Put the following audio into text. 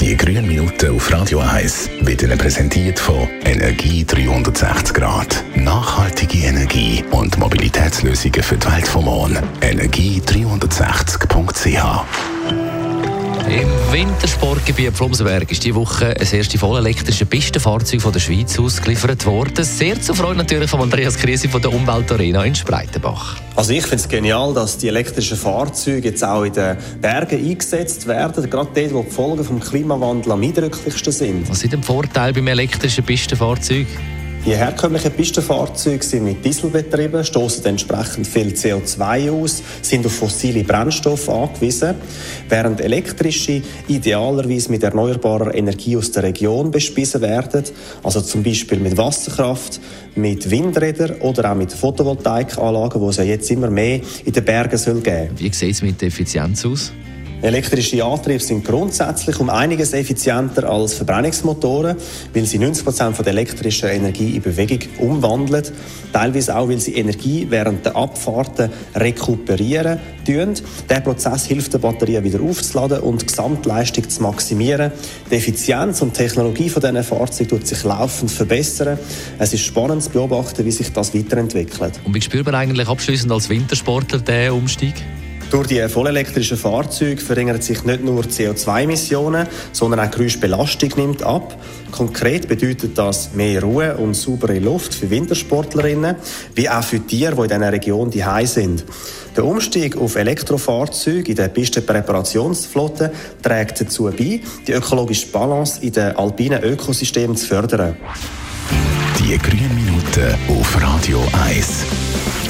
Die grünen Minuten auf Radio 1 werden präsentiert von Energie 360 Grad. Nachhaltige Energie und Mobilitätslösungen für die Welt vom Morgen. Energie360.ch im Wintersportgebiet Flumsenberg ist diese Woche ein erste vollelektrische Pistenfahrzeug von der Schweiz ausgeliefert worden. Sehr zur Freude natürlich von Andreas Krise von der Umweltarena in Spreitenbach. Also ich finde es genial, dass die elektrischen Fahrzeuge jetzt auch in den Bergen eingesetzt werden, gerade dort, wo die Folgen vom Klimawandel am eindrücklichsten sind. Was sind die Vorteile beim elektrischen Pistenfahrzeug? Die herkömmlichen Pistenfahrzeuge sind mit Diesel betrieben, stoßen entsprechend viel CO2 aus, sind auf fossile Brennstoffe angewiesen, während elektrische idealerweise mit erneuerbarer Energie aus der Region bespissen werden, also zum Beispiel mit Wasserkraft, mit Windrädern oder auch mit Photovoltaikanlagen, die es ja jetzt immer mehr in den Bergen soll geben. Wie sieht es mit der Effizienz aus? Elektrische Antriebe sind grundsätzlich um einiges effizienter als Verbrennungsmotoren, weil sie 90 Prozent von der elektrischen Energie in Bewegung umwandeln. Teilweise auch, weil sie Energie während der Abfahrten rekuperieren tun. Der Prozess hilft der Batterie wieder aufzuladen und die Gesamtleistung zu maximieren. Die Effizienz und die Technologie von diesen Fahrzeugen tut sich laufend verbessern. Es ist spannend zu beobachten, wie sich das weiterentwickelt. Und wie spürt man eigentlich abschließend als Wintersportler den Umstieg? Durch die vollelektrischen Fahrzeuge verringern sich nicht nur CO2-Emissionen, sondern auch die Geräuschbelastung nimmt ab. Konkret bedeutet das mehr Ruhe und saubere Luft für Wintersportlerinnen, wie auch für Tiere, die in dieser Region die sind. Der Umstieg auf Elektrofahrzeuge in der Pistenpräparationsflotte trägt dazu bei, die ökologische Balance in den alpinen Ökosystemen zu fördern. Die grünen Minuten auf Radio 1.